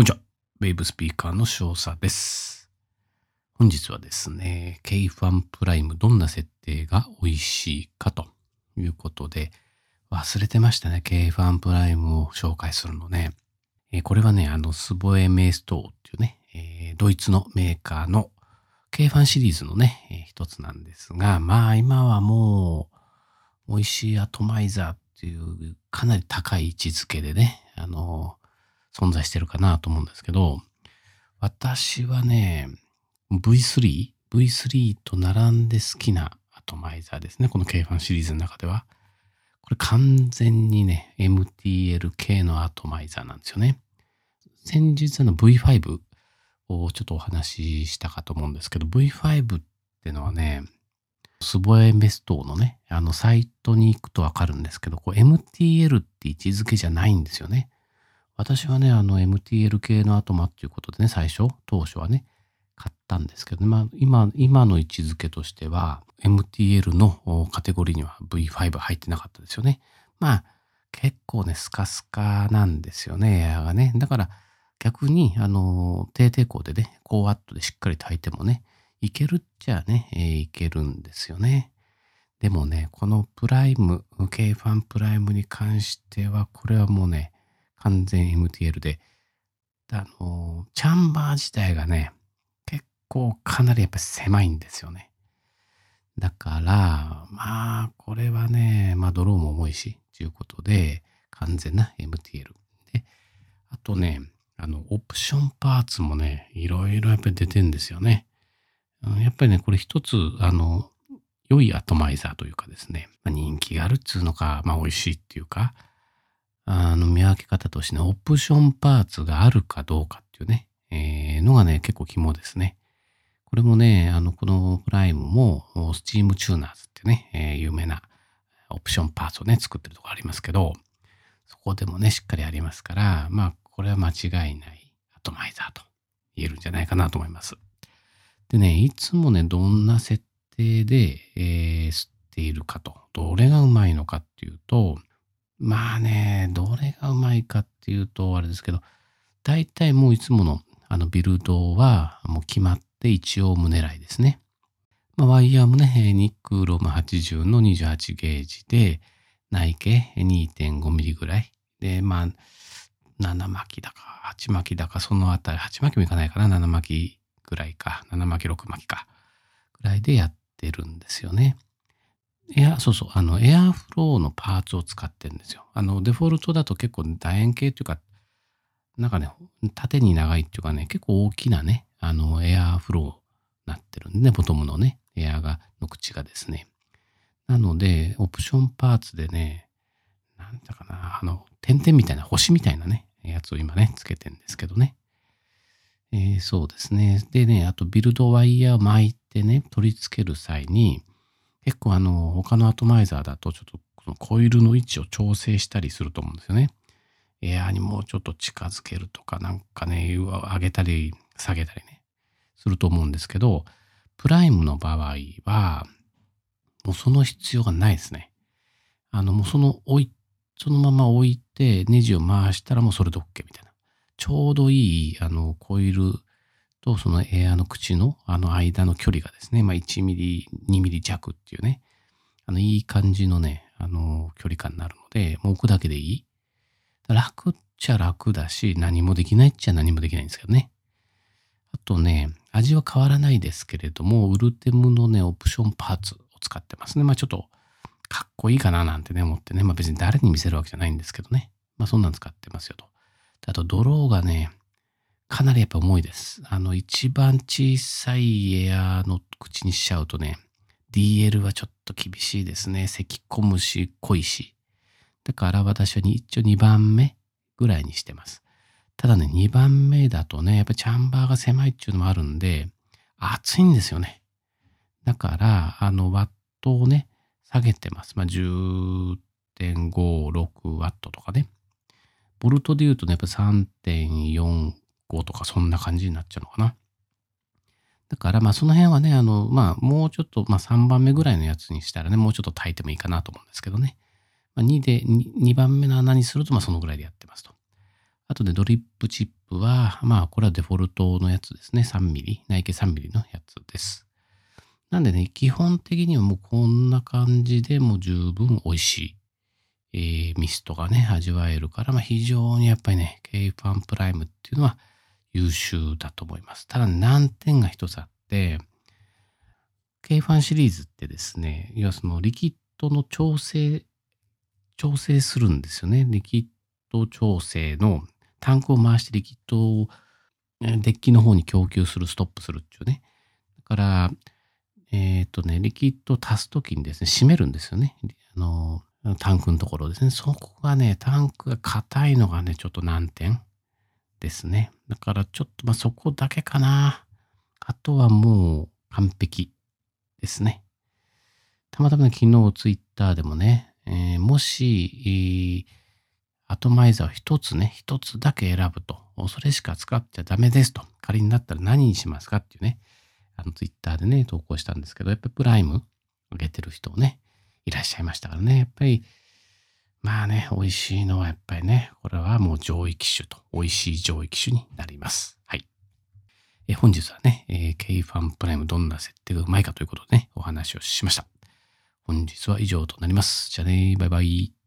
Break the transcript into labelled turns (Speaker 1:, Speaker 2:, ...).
Speaker 1: こんにちは。ウェーブスピーカーの少佐です。本日はですね、K ファンプライムどんな設定が美味しいかということで、忘れてましたね。K ファンプライムを紹介するのね。えーこれはね、あの、スボエメイストーっていうね、えードイツのメーカーの K ファンシリーズのね、えー一つなんですが、まあ今はもう、美味しいアトマイザーっていうかなり高い位置づけでね、あの、存在してるかなと思うんですけど、私はね、V3、V3 と並んで好きなアトマイザーですね。この K ファンシリーズの中では。これ完全にね、MTL 系のアトマイザーなんですよね。先日の V5 をちょっとお話ししたかと思うんですけど、V5 ってのはね、スボエメストのね、あのサイトに行くとわかるんですけど、MTL って位置づけじゃないんですよね。私はね、あの MTL 系のアトマっていうことでね、最初、当初はね、買ったんですけど、ねまあ、今、今の位置づけとしては、MTL のカテゴリーには V5 入ってなかったですよね。まあ、結構ね、スカスカなんですよね、エアがね。だから、逆に、あの、低抵抗でね、高ワットでしっかり炊いてもね、いけるっちゃね、えーいけるんですよね。でもね、このプライム、K ファンプライムに関しては、これはもうね、完全 MTL で、あの、チャンバー自体がね、結構かなりやっぱ狭いんですよね。だから、まあ、これはね、まあ、ドローも重いし、ということで、完全な MTL。で、あとね、あの、オプションパーツもね、いろいろやっぱり出てんですよね。やっぱりね、これ一つ、あの、良いアトマイザーというかですね、まあ、人気があるっつうのか、まあ、美味しいっていうか、あの、見分け方としてね、オプションパーツがあるかどうかっていうね、えーのがね、結構肝ですね。これもね、あの、このプライムも、スチームチューナーズってね、えー有名なオプションパーツをね、作ってるとこありますけど、そこでもね、しっかりありますから、まあ、これは間違いないアトマイザーと言えるんじゃないかなと思います。でね、いつもね、どんな設定で、えー吸っているかと、どれがうまいのかっていうと、まあね、どれがうまいかっていうと、あれですけど、大体もういつものあのビルドはもう決まって一応胸狙いですね。まあ、ワイヤーもね、ニックローム80の28ゲージで、内径2.5ミリぐらい。で、まあ、7巻きだか、8巻きだか、そのあたり、8巻きもいかないかな、7巻きぐらいか、7巻き、6巻きか、ぐらいでやってるんですよね。エア、そうそう、あの、エアフローのパーツを使ってるんですよ。あの、デフォルトだと結構楕円形っていうか、なんかね、縦に長いっていうかね、結構大きなね、あの、エアフローになってるんでね、ボトムのね、エアが、の口がですね。なので、オプションパーツでね、なんだかな、あの、点々みたいな、星みたいなね、やつを今ね、つけてんですけどね。えーそうですね。でね、あとビルドワイヤー巻いてね、取り付ける際に、結構あの、他のアトマイザーだとちょっとこのコイルの位置を調整したりすると思うんですよね。エアーにもうちょっと近づけるとか、なんかね、上げたり下げたりね、すると思うんですけど、プライムの場合は、もうその必要がないですね。あの、もうその置い、そのまま置いてネジを回したらもうそれで OK みたいな。ちょうどいい、あの、コイルとそのエアの口のあの間の距離がですね、まあ1ミリ、2ミリ弱っていうね、あの、いい感じのね、あの、距離感になるので、もう置くだけでいい。楽っちゃ楽だし、何もできないっちゃ何もできないんですけどね。あとね、味は変わらないですけれども、ウルテムのね、オプションパーツを使ってますね。まあちょっと、かっこいいかななんてね、思ってね。まあ別に誰に見せるわけじゃないんですけどね。まあそんなん使ってますよと。あと、ドローがね、かなりやっぱ重いです。あの、一番小さいエアの口にしちゃうとね、DL はちょっと厳しいですね。咳込むし、濃いし。だから私は一応2番目ぐらいにしてます。ただね、2番目だとね、やっぱチャンバーが狭いっていうのもあるんで、熱いんですよね。だから、あの、ワットをね、下げてます。まあ、10.56ワットとかね。ボルトで言うとね、やっぱ3.4 3.45とかそんな感じになっちゃうのかな。だから、まあ、その辺はね、あの、まあ、もうちょっと、まあ、3番目ぐらいのやつにしたらね、もうちょっと炊いてもいいかなと思うんですけどね。まあ、2で、2, 2番目の穴にすると、まあ、そのぐらいでやってますと。あとね、ドリップチップは、まあ、これはデフォルトのやつですね。3ミリ。内径3ミリのやつです。なんでね、基本的にはもうこんな感じでもう十分美味しい、えー、ミストがね、味わえるから、まあ、非常にやっぱりね、K ファンプライムっていうのは優秀だと思います。ただ難点が一つあって、K ファンシリーズってですね、要はそのリキッドの調整、調整するんですよね。リキッド調整のタンクを回してリキッドをデッキの方に供給する、ストップするっていうね。だから、えっ、ー、とね、リキッドを足すときにですね、閉めるんですよね。あの、タンクのところですね。そこがね、タンクが硬いのがね、ちょっと難点ですね。だからちょっと、まあ、そこだけかな。あとはもう完璧ですね。たまたま、昨日ツイッターでもね、えー、もし、えーアトマイザーを一つね、一つだけ選ぶと、それしか使っちゃダメですと、仮になったら何にしますかっていうね、あのツイッターでね、投稿したんですけど、やっぱりプライム上げてる人ね、いらっしゃいましたからね、やっぱり、まあね、美味しいのはやっぱりね、これはもう上位機種と、美味しい上位機種になります。はい。え本日はね、えー、K ファンプライムどんな設定がうまいかということでね、お話をしました。本日は以上となります。じゃあね、バイバイ。